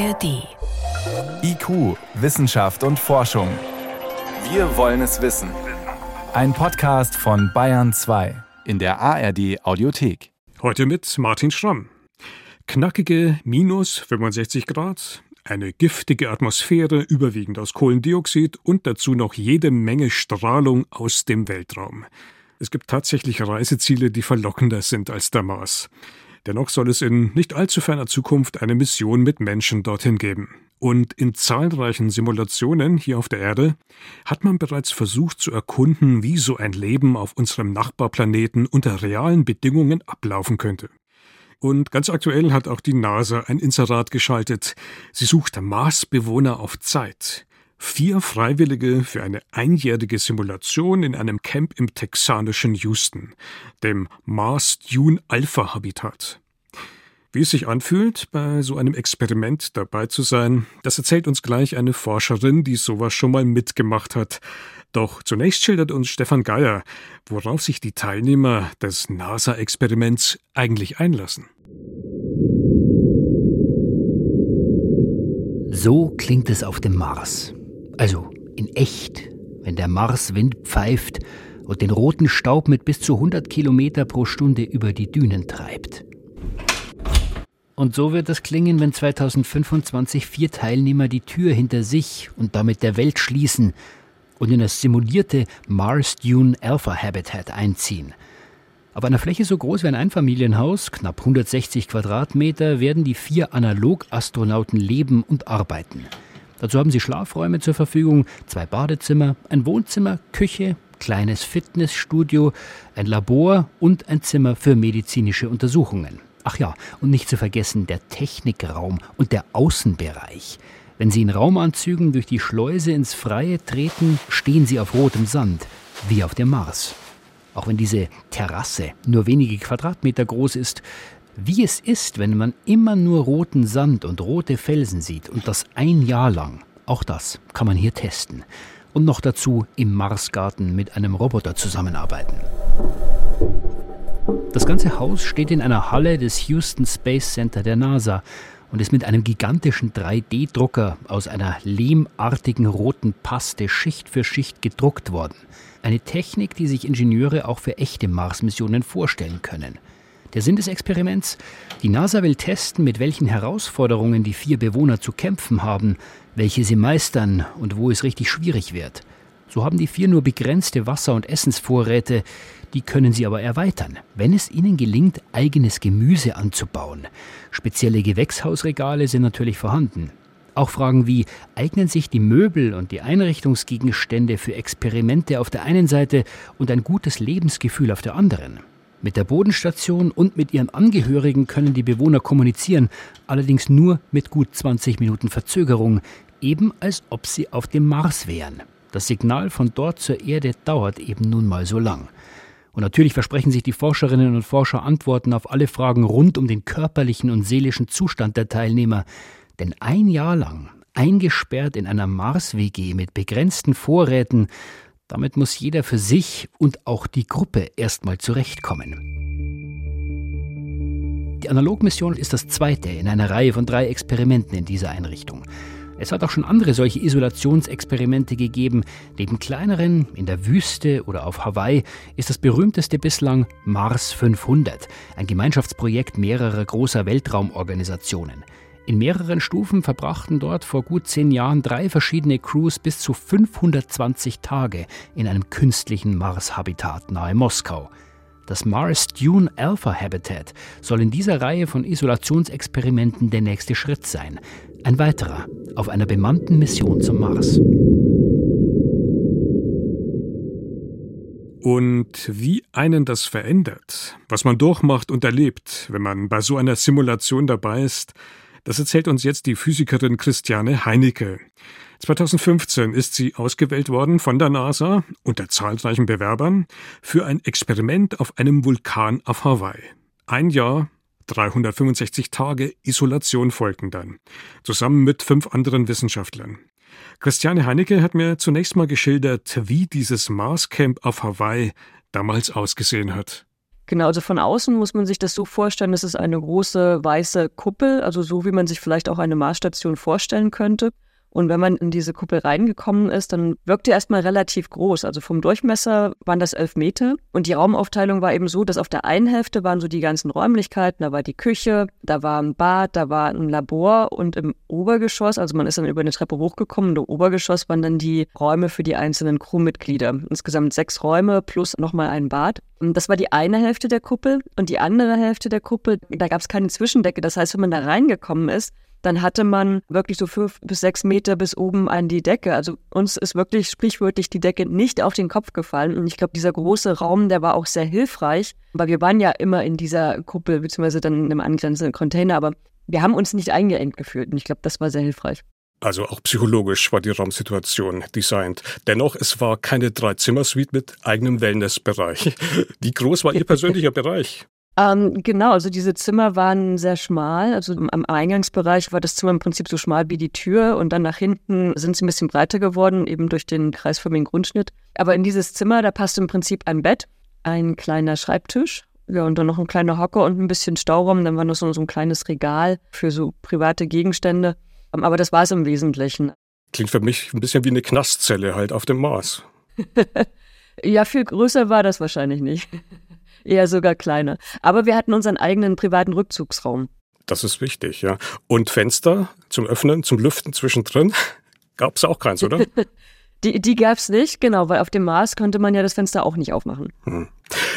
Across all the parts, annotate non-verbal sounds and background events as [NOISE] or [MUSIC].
ARD. IQ, Wissenschaft und Forschung. Wir wollen es wissen. Ein Podcast von Bayern 2 in der ARD Audiothek. Heute mit Martin Schramm. Knackige minus 65 Grad, eine giftige Atmosphäre, überwiegend aus Kohlendioxid und dazu noch jede Menge Strahlung aus dem Weltraum. Es gibt tatsächlich Reiseziele, die verlockender sind als der Mars. Dennoch soll es in nicht allzu ferner Zukunft eine Mission mit Menschen dorthin geben. Und in zahlreichen Simulationen hier auf der Erde hat man bereits versucht zu erkunden, wie so ein Leben auf unserem Nachbarplaneten unter realen Bedingungen ablaufen könnte. Und ganz aktuell hat auch die NASA ein Inserat geschaltet. Sie sucht Marsbewohner auf Zeit. Vier Freiwillige für eine einjährige Simulation in einem Camp im texanischen Houston, dem Mars Dune Alpha Habitat. Wie es sich anfühlt, bei so einem Experiment dabei zu sein, das erzählt uns gleich eine Forscherin, die sowas schon mal mitgemacht hat. Doch zunächst schildert uns Stefan Geier, worauf sich die Teilnehmer des NASA-Experiments eigentlich einlassen. So klingt es auf dem Mars. Also in echt, wenn der Marswind pfeift und den roten Staub mit bis zu 100 Kilometer pro Stunde über die Dünen treibt. Und so wird es klingen, wenn 2025 vier Teilnehmer die Tür hinter sich und damit der Welt schließen und in das simulierte Mars Dune Alpha Habitat einziehen. Auf einer Fläche so groß wie ein Einfamilienhaus, knapp 160 Quadratmeter, werden die vier Analog-Astronauten leben und arbeiten. Dazu haben sie Schlafräume zur Verfügung, zwei Badezimmer, ein Wohnzimmer, Küche, kleines Fitnessstudio, ein Labor und ein Zimmer für medizinische Untersuchungen. Ach ja, und nicht zu vergessen der Technikraum und der Außenbereich. Wenn Sie in Raumanzügen durch die Schleuse ins Freie treten, stehen Sie auf rotem Sand, wie auf dem Mars. Auch wenn diese Terrasse nur wenige Quadratmeter groß ist, wie es ist, wenn man immer nur roten Sand und rote Felsen sieht und das ein Jahr lang. Auch das kann man hier testen. Und noch dazu im Marsgarten mit einem Roboter zusammenarbeiten. Das ganze Haus steht in einer Halle des Houston Space Center der NASA und ist mit einem gigantischen 3D-Drucker aus einer lehmartigen roten Paste Schicht für Schicht gedruckt worden. Eine Technik, die sich Ingenieure auch für echte Mars-Missionen vorstellen können. Der Sinn des Experiments? Die NASA will testen, mit welchen Herausforderungen die vier Bewohner zu kämpfen haben, welche sie meistern und wo es richtig schwierig wird. So haben die vier nur begrenzte Wasser- und Essensvorräte, die können sie aber erweitern, wenn es ihnen gelingt, eigenes Gemüse anzubauen. Spezielle Gewächshausregale sind natürlich vorhanden. Auch Fragen wie, eignen sich die Möbel und die Einrichtungsgegenstände für Experimente auf der einen Seite und ein gutes Lebensgefühl auf der anderen? Mit der Bodenstation und mit ihren Angehörigen können die Bewohner kommunizieren, allerdings nur mit gut 20 Minuten Verzögerung, eben als ob sie auf dem Mars wären. Das Signal von dort zur Erde dauert eben nun mal so lang. Und natürlich versprechen sich die Forscherinnen und Forscher Antworten auf alle Fragen rund um den körperlichen und seelischen Zustand der Teilnehmer. Denn ein Jahr lang, eingesperrt in einer Mars-WG mit begrenzten Vorräten, damit muss jeder für sich und auch die Gruppe erstmal zurechtkommen. Die Analogmission ist das zweite in einer Reihe von drei Experimenten in dieser Einrichtung. Es hat auch schon andere solche Isolationsexperimente gegeben. Neben kleineren in der Wüste oder auf Hawaii ist das berühmteste bislang Mars 500, ein Gemeinschaftsprojekt mehrerer großer Weltraumorganisationen. In mehreren Stufen verbrachten dort vor gut zehn Jahren drei verschiedene Crews bis zu 520 Tage in einem künstlichen Mars-Habitat nahe Moskau. Das Mars Dune Alpha Habitat soll in dieser Reihe von Isolationsexperimenten der nächste Schritt sein. Ein weiterer auf einer bemannten Mission zum Mars. Und wie einen das verändert, was man durchmacht und erlebt, wenn man bei so einer Simulation dabei ist, das erzählt uns jetzt die Physikerin Christiane Heinecke. 2015 ist sie ausgewählt worden von der NASA unter zahlreichen Bewerbern für ein Experiment auf einem Vulkan auf Hawaii. Ein Jahr, 365 Tage Isolation folgten dann, zusammen mit fünf anderen Wissenschaftlern. Christiane Heinecke hat mir zunächst mal geschildert, wie dieses Marscamp auf Hawaii damals ausgesehen hat. Genau, also von außen muss man sich das so vorstellen, es ist eine große weiße Kuppel, also so wie man sich vielleicht auch eine Marsstation vorstellen könnte. Und wenn man in diese Kuppel reingekommen ist, dann wirkt die erstmal relativ groß. Also vom Durchmesser waren das elf Meter. Und die Raumaufteilung war eben so, dass auf der einen Hälfte waren so die ganzen Räumlichkeiten. Da war die Küche, da war ein Bad, da war ein Labor und im Obergeschoss, also man ist dann über eine Treppe hochgekommen, im Obergeschoss waren dann die Räume für die einzelnen Crewmitglieder. Insgesamt sechs Räume plus nochmal ein Bad. Und das war die eine Hälfte der Kuppel. Und die andere Hälfte der Kuppel, da gab es keine Zwischendecke. Das heißt, wenn man da reingekommen ist, dann hatte man wirklich so fünf bis sechs Meter bis oben an die Decke. Also uns ist wirklich sprichwörtlich die Decke nicht auf den Kopf gefallen. Und ich glaube, dieser große Raum, der war auch sehr hilfreich, weil wir waren ja immer in dieser Kuppel, beziehungsweise dann in einem angrenzenden Container, aber wir haben uns nicht eingeengt gefühlt. Und ich glaube, das war sehr hilfreich. Also auch psychologisch war die Raumsituation designt. Dennoch, es war keine Drei-Zimmer-Suite mit eigenem Wellnessbereich. [LAUGHS] Wie groß war Ihr persönlicher Bereich? Ähm, genau, also diese Zimmer waren sehr schmal. Also am Eingangsbereich war das Zimmer im Prinzip so schmal wie die Tür und dann nach hinten sind sie ein bisschen breiter geworden, eben durch den kreisförmigen Grundschnitt. Aber in dieses Zimmer, da passt im Prinzip ein Bett, ein kleiner Schreibtisch, ja, und dann noch ein kleiner Hocker und ein bisschen Stauraum. Dann war noch so, so ein kleines Regal für so private Gegenstände. Ähm, aber das war es im Wesentlichen. Klingt für mich ein bisschen wie eine Knastzelle halt auf dem Mars. [LAUGHS] ja, viel größer war das wahrscheinlich nicht eher sogar kleiner. Aber wir hatten unseren eigenen privaten Rückzugsraum. Das ist wichtig, ja. Und Fenster zum Öffnen, zum Lüften zwischendrin? [LAUGHS] Gab es auch keins, oder? [LAUGHS] die die gab es nicht, genau, weil auf dem Mars konnte man ja das Fenster auch nicht aufmachen. Hm.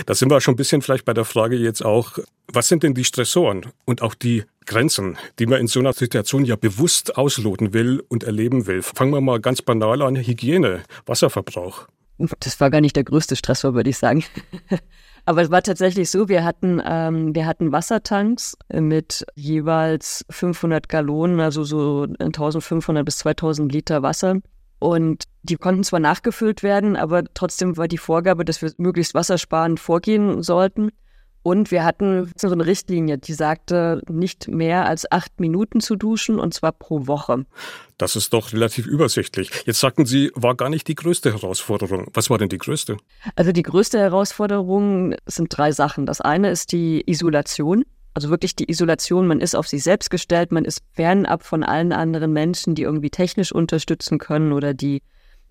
Da sind wir schon ein bisschen vielleicht bei der Frage jetzt auch, was sind denn die Stressoren und auch die Grenzen, die man in so einer Situation ja bewusst ausloten will und erleben will? Fangen wir mal ganz banal an, Hygiene, Wasserverbrauch. Das war gar nicht der größte Stressor, würde ich sagen. [LAUGHS] Aber es war tatsächlich so, wir hatten, ähm, wir hatten Wassertanks mit jeweils 500 Gallonen, also so 1500 bis 2000 Liter Wasser. Und die konnten zwar nachgefüllt werden, aber trotzdem war die Vorgabe, dass wir möglichst wassersparend vorgehen sollten. Und wir hatten so eine Richtlinie, die sagte, nicht mehr als acht Minuten zu duschen und zwar pro Woche. Das ist doch relativ übersichtlich. Jetzt sagten Sie, war gar nicht die größte Herausforderung. Was war denn die größte? Also die größte Herausforderung sind drei Sachen. Das eine ist die Isolation. Also wirklich die Isolation, man ist auf sich selbst gestellt, man ist fernab von allen anderen Menschen, die irgendwie technisch unterstützen können oder die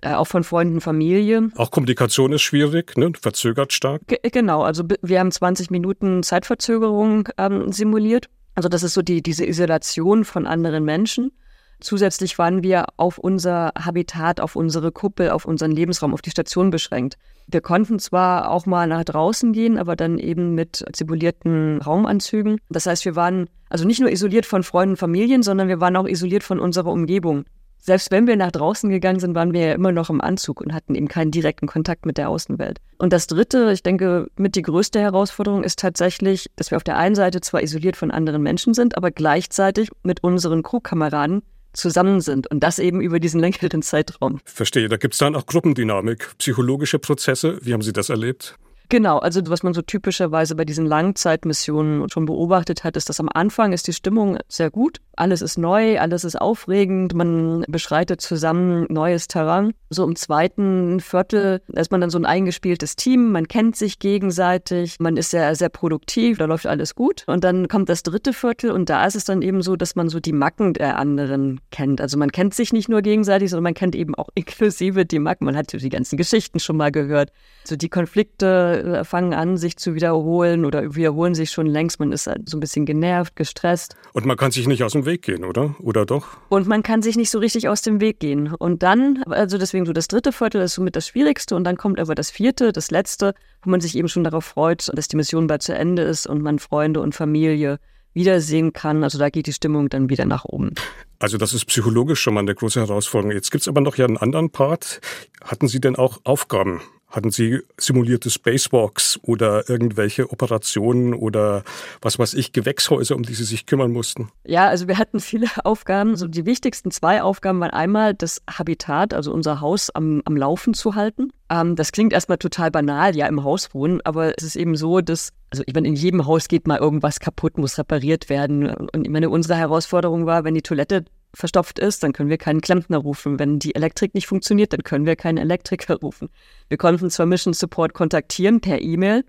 äh, auch von Freunden, Familie. Auch Kommunikation ist schwierig, ne? verzögert stark. G genau, also wir haben 20 Minuten Zeitverzögerung ähm, simuliert. Also das ist so die, diese Isolation von anderen Menschen. Zusätzlich waren wir auf unser Habitat, auf unsere Kuppel, auf unseren Lebensraum, auf die Station beschränkt. Wir konnten zwar auch mal nach draußen gehen, aber dann eben mit simulierten Raumanzügen. Das heißt, wir waren also nicht nur isoliert von Freunden, Familien, sondern wir waren auch isoliert von unserer Umgebung selbst wenn wir nach draußen gegangen sind, waren wir ja immer noch im Anzug und hatten eben keinen direkten Kontakt mit der Außenwelt. Und das Dritte, ich denke, mit die größte Herausforderung ist tatsächlich, dass wir auf der einen Seite zwar isoliert von anderen Menschen sind, aber gleichzeitig mit unseren Crewkameraden zusammen sind und das eben über diesen längeren [LAUGHS] Zeitraum. Verstehe, da gibt es dann auch Gruppendynamik, psychologische Prozesse. Wie haben Sie das erlebt? Genau, also was man so typischerweise bei diesen Langzeitmissionen schon beobachtet hat, ist, dass am Anfang ist die Stimmung sehr gut. Alles ist neu, alles ist aufregend, man beschreitet zusammen neues Terrain. So im zweiten Viertel ist man dann so ein eingespieltes Team, man kennt sich gegenseitig, man ist sehr, sehr produktiv, da läuft alles gut. Und dann kommt das dritte Viertel und da ist es dann eben so, dass man so die Macken der anderen kennt. Also man kennt sich nicht nur gegenseitig, sondern man kennt eben auch [LAUGHS] inklusive die Macken. Man hat die ganzen Geschichten schon mal gehört. So die Konflikte äh, fangen an, sich zu wiederholen oder wiederholen sich schon längst. Man ist halt so ein bisschen genervt, gestresst. Und man kann sich nicht aus dem Weg gehen, oder? Oder doch? Und man kann sich nicht so richtig aus dem Weg gehen. Und dann, also deswegen so das dritte Viertel ist somit das Schwierigste und dann kommt aber das vierte, das letzte, wo man sich eben schon darauf freut, dass die Mission bald zu Ende ist und man Freunde und Familie wiedersehen kann. Also da geht die Stimmung dann wieder nach oben. Also das ist psychologisch schon mal eine große Herausforderung. Jetzt gibt es aber noch ja einen anderen Part. Hatten Sie denn auch Aufgaben hatten Sie simulierte Spacewalks oder irgendwelche Operationen oder was weiß ich, Gewächshäuser, um die Sie sich kümmern mussten? Ja, also wir hatten viele [LAUGHS] Aufgaben. So die wichtigsten zwei Aufgaben waren einmal das Habitat, also unser Haus am, am Laufen zu halten. Ähm, das klingt erstmal total banal, ja, im Haus wohnen, aber es ist eben so, dass, also ich meine, in jedem Haus geht mal irgendwas kaputt, muss repariert werden. Und ich meine, unsere Herausforderung war, wenn die Toilette verstopft ist, dann können wir keinen Klempner rufen. Wenn die Elektrik nicht funktioniert, dann können wir keinen Elektriker rufen. Wir konnten zwar Mission Support kontaktieren per E-Mail,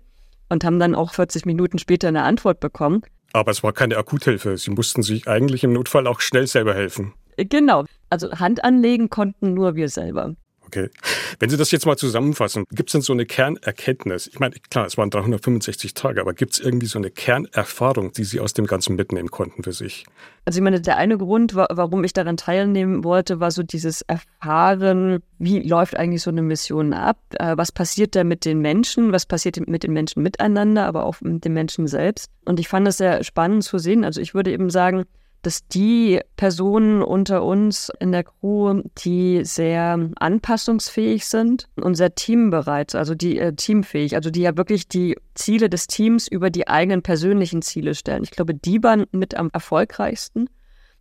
und haben dann auch 40 Minuten später eine Antwort bekommen. Aber es war keine Akuthilfe. Sie mussten sich eigentlich im Notfall auch schnell selber helfen. Genau. Also Hand anlegen konnten nur wir selber. Okay. Wenn Sie das jetzt mal zusammenfassen, gibt es denn so eine Kernerkenntnis? Ich meine, klar, es waren 365 Tage, aber gibt es irgendwie so eine Kernerfahrung, die Sie aus dem Ganzen mitnehmen konnten für sich? Also ich meine, der eine Grund, warum ich daran teilnehmen wollte, war so dieses Erfahren, wie läuft eigentlich so eine Mission ab? Äh, was passiert da mit den Menschen? Was passiert mit den Menschen miteinander, aber auch mit den Menschen selbst? Und ich fand es sehr spannend zu sehen. Also ich würde eben sagen, dass die Personen unter uns in der Crew, die sehr anpassungsfähig sind und sehr teambereit, also die äh, teamfähig, also die ja wirklich die Ziele des Teams über die eigenen persönlichen Ziele stellen. Ich glaube, die waren mit am erfolgreichsten.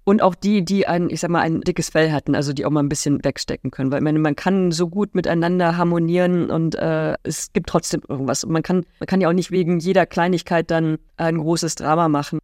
Und auch die, die ein, ich sag mal, ein dickes Fell hatten, also die auch mal ein bisschen wegstecken können. Weil ich meine, man kann so gut miteinander harmonieren und äh, es gibt trotzdem irgendwas. Und man kann, man kann ja auch nicht wegen jeder Kleinigkeit dann ein großes Drama machen.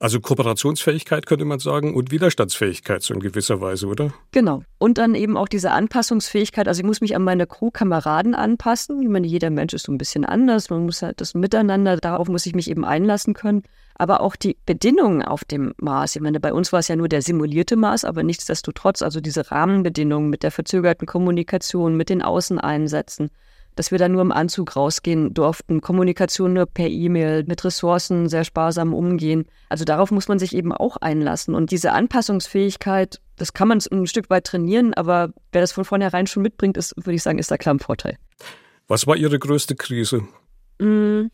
Also Kooperationsfähigkeit könnte man sagen und Widerstandsfähigkeit so in gewisser Weise, oder? Genau. Und dann eben auch diese Anpassungsfähigkeit. Also ich muss mich an meine Crew-Kameraden anpassen. Ich meine, jeder Mensch ist so ein bisschen anders. Man muss halt das Miteinander, darauf muss ich mich eben einlassen können. Aber auch die Bedingungen auf dem Mars. Ich meine, bei uns war es ja nur der simulierte Mars, aber nichtsdestotrotz, also diese Rahmenbedingungen mit der verzögerten Kommunikation, mit den Außeneinsätzen, dass wir da nur im Anzug rausgehen durften, Kommunikation nur per E-Mail, mit Ressourcen sehr sparsam umgehen. Also darauf muss man sich eben auch einlassen. Und diese Anpassungsfähigkeit, das kann man ein Stück weit trainieren, aber wer das von vornherein schon mitbringt, ist, würde ich sagen, ist da klar ein Vorteil. Was war Ihre größte Krise? Mm,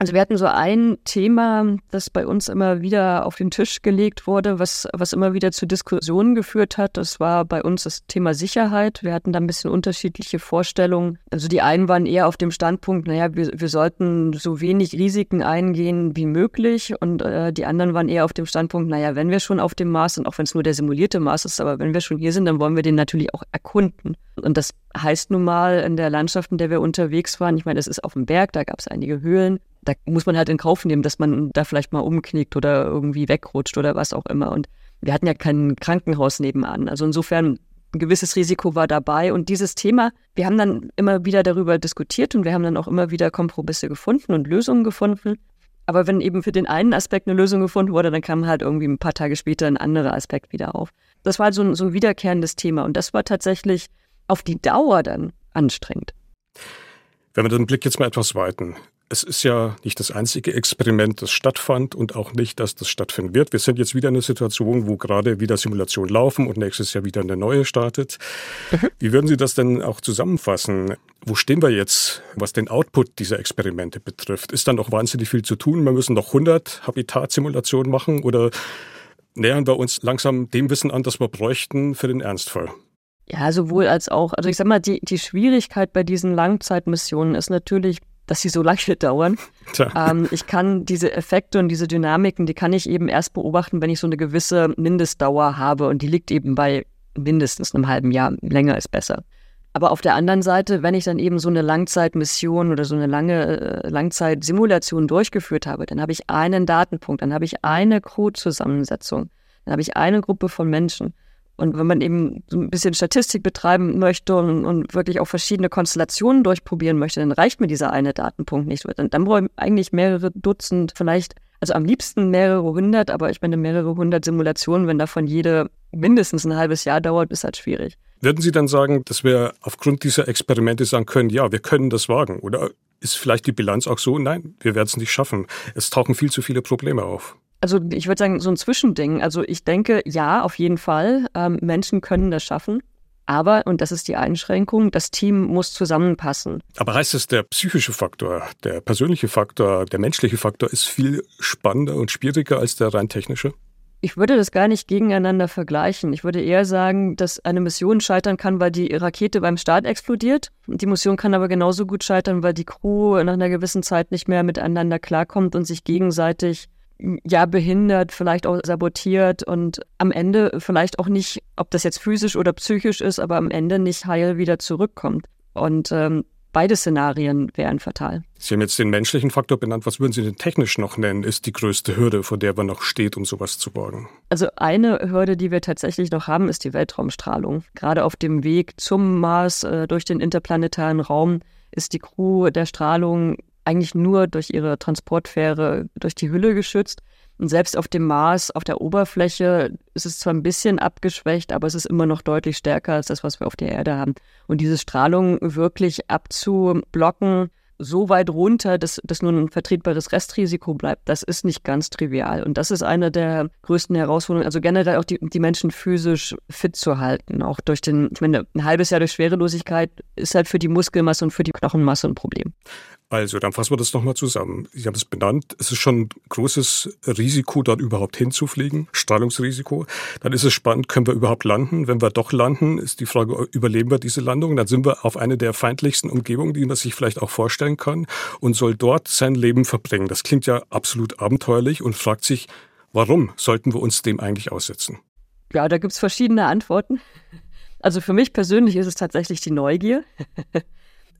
also wir hatten so ein Thema, das bei uns immer wieder auf den Tisch gelegt wurde, was, was immer wieder zu Diskussionen geführt hat. Das war bei uns das Thema Sicherheit. Wir hatten da ein bisschen unterschiedliche Vorstellungen. Also die einen waren eher auf dem Standpunkt, naja, wir, wir sollten so wenig Risiken eingehen wie möglich. Und äh, die anderen waren eher auf dem Standpunkt, naja, wenn wir schon auf dem Mars sind, auch wenn es nur der simulierte Mars ist, aber wenn wir schon hier sind, dann wollen wir den natürlich auch erkunden. Und das heißt nun mal in der Landschaft, in der wir unterwegs waren, ich meine, das ist auf dem Berg, da gab es einige Höhlen, da muss man halt in Kauf nehmen, dass man da vielleicht mal umknickt oder irgendwie wegrutscht oder was auch immer. Und wir hatten ja kein Krankenhaus nebenan. Also insofern ein gewisses Risiko war dabei. Und dieses Thema, wir haben dann immer wieder darüber diskutiert und wir haben dann auch immer wieder Kompromisse gefunden und Lösungen gefunden. Aber wenn eben für den einen Aspekt eine Lösung gefunden wurde, dann kam halt irgendwie ein paar Tage später ein anderer Aspekt wieder auf. Das war halt so ein, so ein wiederkehrendes Thema und das war tatsächlich auf die Dauer dann anstrengend. Wenn wir den Blick jetzt mal etwas weiten, es ist ja nicht das einzige Experiment, das stattfand und auch nicht, dass das stattfinden wird. Wir sind jetzt wieder in einer Situation, wo gerade wieder Simulationen laufen und nächstes Jahr wieder eine neue startet. [LAUGHS] Wie würden Sie das denn auch zusammenfassen? Wo stehen wir jetzt, was den Output dieser Experimente betrifft? Ist da noch wahnsinnig viel zu tun? Wir müssen noch 100 Habitatsimulationen machen oder nähern wir uns langsam dem Wissen an, das wir bräuchten für den Ernstfall? Ja, sowohl als auch. Also ich sag mal, die, die Schwierigkeit bei diesen Langzeitmissionen ist natürlich dass sie so lange [LAUGHS] dauern. Ähm, ich kann diese Effekte und diese Dynamiken, die kann ich eben erst beobachten, wenn ich so eine gewisse Mindestdauer habe und die liegt eben bei mindestens einem halben Jahr. Länger ist besser. Aber auf der anderen Seite, wenn ich dann eben so eine Langzeitmission oder so eine lange äh, Langzeitsimulation durchgeführt habe, dann habe ich einen Datenpunkt, dann habe ich eine Crew-Zusammensetzung, dann habe ich eine Gruppe von Menschen. Und wenn man eben so ein bisschen Statistik betreiben möchte und, und, wirklich auch verschiedene Konstellationen durchprobieren möchte, dann reicht mir dieser eine Datenpunkt nicht. Dann, dann brauche ich eigentlich mehrere Dutzend, vielleicht, also am liebsten mehrere hundert, aber ich meine mehrere hundert Simulationen, wenn davon jede mindestens ein halbes Jahr dauert, ist halt schwierig. Würden Sie dann sagen, dass wir aufgrund dieser Experimente sagen können, ja, wir können das wagen? Oder ist vielleicht die Bilanz auch so, nein, wir werden es nicht schaffen. Es tauchen viel zu viele Probleme auf. Also ich würde sagen, so ein Zwischending. Also ich denke, ja, auf jeden Fall. Ähm, Menschen können das schaffen. Aber, und das ist die Einschränkung, das Team muss zusammenpassen. Aber heißt es, der psychische Faktor, der persönliche Faktor, der menschliche Faktor ist viel spannender und schwieriger als der rein technische? Ich würde das gar nicht gegeneinander vergleichen. Ich würde eher sagen, dass eine Mission scheitern kann, weil die Rakete beim Start explodiert. Die Mission kann aber genauso gut scheitern, weil die Crew nach einer gewissen Zeit nicht mehr miteinander klarkommt und sich gegenseitig ja behindert, vielleicht auch sabotiert und am Ende vielleicht auch nicht, ob das jetzt physisch oder psychisch ist, aber am Ende nicht heil wieder zurückkommt. Und ähm, beide Szenarien wären fatal. Sie haben jetzt den menschlichen Faktor benannt. Was würden Sie denn technisch noch nennen, ist die größte Hürde, vor der man noch steht, um sowas zu borgen? Also eine Hürde, die wir tatsächlich noch haben, ist die Weltraumstrahlung. Gerade auf dem Weg zum Mars äh, durch den interplanetaren Raum ist die Crew der Strahlung eigentlich nur durch ihre Transportfähre durch die Hülle geschützt. Und selbst auf dem Mars, auf der Oberfläche, ist es zwar ein bisschen abgeschwächt, aber es ist immer noch deutlich stärker als das, was wir auf der Erde haben. Und diese Strahlung wirklich abzublocken, so weit runter, dass, dass nur ein vertretbares Restrisiko bleibt, das ist nicht ganz trivial. Und das ist eine der größten Herausforderungen, also generell auch die, die Menschen physisch fit zu halten. Auch durch den, ich meine, ein halbes Jahr durch Schwerelosigkeit ist halt für die Muskelmasse und für die Knochenmasse ein Problem. Also, dann fassen wir das nochmal zusammen. Sie haben es benannt. Es ist schon ein großes Risiko, dort überhaupt hinzufliegen. Strahlungsrisiko. Dann ist es spannend, können wir überhaupt landen? Wenn wir doch landen, ist die Frage, überleben wir diese Landung? Dann sind wir auf eine der feindlichsten Umgebungen, die man sich vielleicht auch vorstellen kann und soll dort sein Leben verbringen. Das klingt ja absolut abenteuerlich und fragt sich, warum sollten wir uns dem eigentlich aussetzen? Ja, da gibt's verschiedene Antworten. Also für mich persönlich ist es tatsächlich die Neugier. [LAUGHS]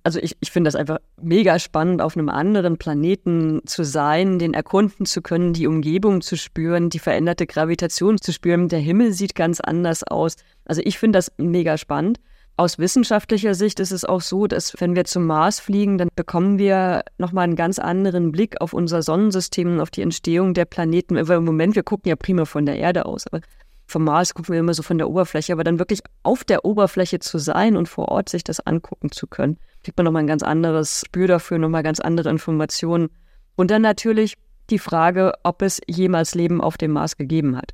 also ich, ich finde das einfach mega spannend, auf einem anderen Planeten zu sein, den erkunden zu können, die Umgebung zu spüren, die veränderte Gravitation zu spüren. Der Himmel sieht ganz anders aus. Also ich finde das mega spannend. Aus wissenschaftlicher Sicht ist es auch so, dass wenn wir zum Mars fliegen, dann bekommen wir nochmal einen ganz anderen Blick auf unser Sonnensystem und auf die Entstehung der Planeten. Weil im Moment, wir gucken ja prima von der Erde aus, aber vom Mars gucken wir immer so von der Oberfläche, aber dann wirklich auf der Oberfläche zu sein und vor Ort sich das angucken zu können kriegt man nochmal ein ganz anderes Spür dafür, nochmal ganz andere Informationen. Und dann natürlich die Frage, ob es jemals Leben auf dem Mars gegeben hat.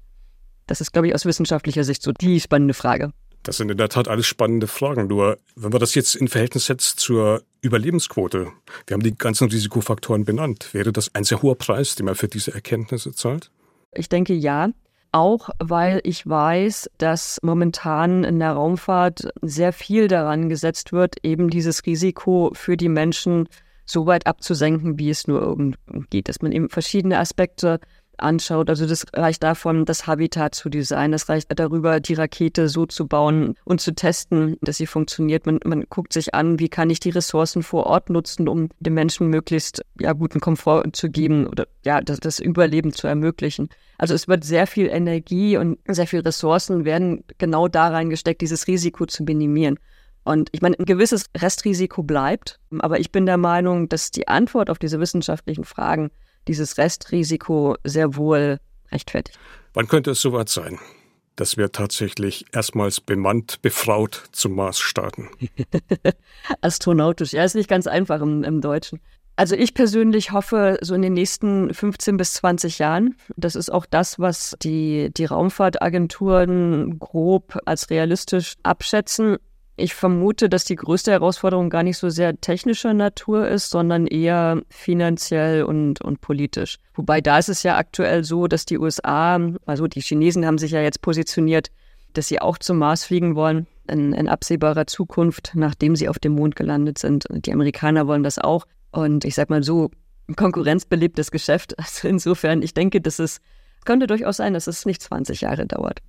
Das ist, glaube ich, aus wissenschaftlicher Sicht so die spannende Frage. Das sind in der Tat alles spannende Fragen. Nur, wenn man das jetzt in Verhältnis setzt zur Überlebensquote, wir haben die ganzen Risikofaktoren benannt, wäre das ein sehr hoher Preis, den man für diese Erkenntnisse zahlt? Ich denke ja auch weil ich weiß, dass momentan in der Raumfahrt sehr viel daran gesetzt wird, eben dieses Risiko für die Menschen so weit abzusenken, wie es nur irgend geht, dass man eben verschiedene Aspekte anschaut. Also das reicht davon, das Habitat zu designen, das reicht darüber, die Rakete so zu bauen und zu testen, dass sie funktioniert. Man, man guckt sich an, wie kann ich die Ressourcen vor Ort nutzen, um den Menschen möglichst ja, guten Komfort zu geben oder ja, das, das Überleben zu ermöglichen. Also es wird sehr viel Energie und sehr viel Ressourcen werden genau da reingesteckt, dieses Risiko zu minimieren. Und ich meine, ein gewisses Restrisiko bleibt, aber ich bin der Meinung, dass die Antwort auf diese wissenschaftlichen Fragen dieses Restrisiko sehr wohl rechtfertigt. Wann könnte es soweit sein? dass wir tatsächlich erstmals bemannt, befraut zum Mars starten. [LAUGHS] Astronautisch, ja, ist nicht ganz einfach im, im, Deutschen. Also ich persönlich hoffe, so in den nächsten 15 bis 20 Jahren, das ist auch das, was die, die Raumfahrtagenturen grob als realistisch abschätzen. Ich vermute, dass die größte Herausforderung gar nicht so sehr technischer Natur ist, sondern eher finanziell und, und politisch. Wobei da ist es ja aktuell so, dass die USA, also die Chinesen haben sich ja jetzt positioniert, dass sie auch zum Mars fliegen wollen in, in absehbarer Zukunft, nachdem sie auf dem Mond gelandet sind. Die Amerikaner wollen das auch. Und ich sag mal so, konkurrenzbelebtes Geschäft. [LAUGHS] Also insofern, ich denke, dass es könnte durchaus sein, dass es nicht 20 Jahre dauert.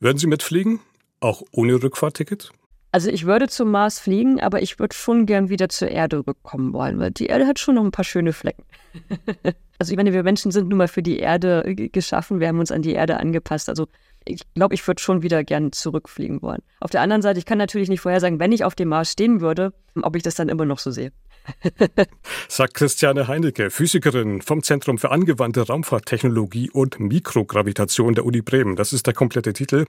Würden Sie mitfliegen? Auch ohne Rückfahrticket? Also ich würde zum Mars fliegen, aber ich würde schon gern wieder zur Erde rückkommen wollen, weil die Erde hat schon noch ein paar schöne Flecken. [LAUGHS] also ich meine, wir Menschen sind nun mal für die Erde geschaffen, wir haben uns an die Erde angepasst. Also ich glaube, ich würde schon wieder gern zurückfliegen wollen. Auf der anderen Seite, ich kann natürlich nicht vorhersagen, wenn ich auf dem Mars stehen würde, ob ich das dann immer noch so sehe. [LAUGHS] Sagt Christiane Heinecke, Physikerin vom Zentrum für angewandte Raumfahrttechnologie und Mikrogravitation der Uni Bremen. Das ist der komplette Titel.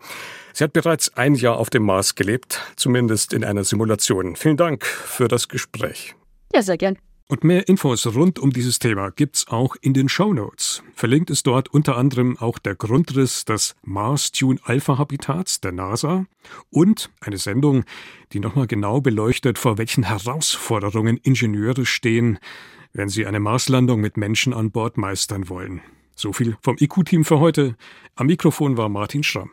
Sie hat bereits ein Jahr auf dem Mars gelebt, zumindest in einer Simulation. Vielen Dank für das Gespräch. Ja, sehr gern. Und mehr Infos rund um dieses Thema gibt's auch in den Show Notes. Verlinkt ist dort unter anderem auch der Grundriss des Mars Tune Alpha Habitats der NASA und eine Sendung, die nochmal genau beleuchtet, vor welchen Herausforderungen Ingenieure stehen, wenn sie eine Marslandung mit Menschen an Bord meistern wollen. So viel vom IQ-Team für heute. Am Mikrofon war Martin Schramm.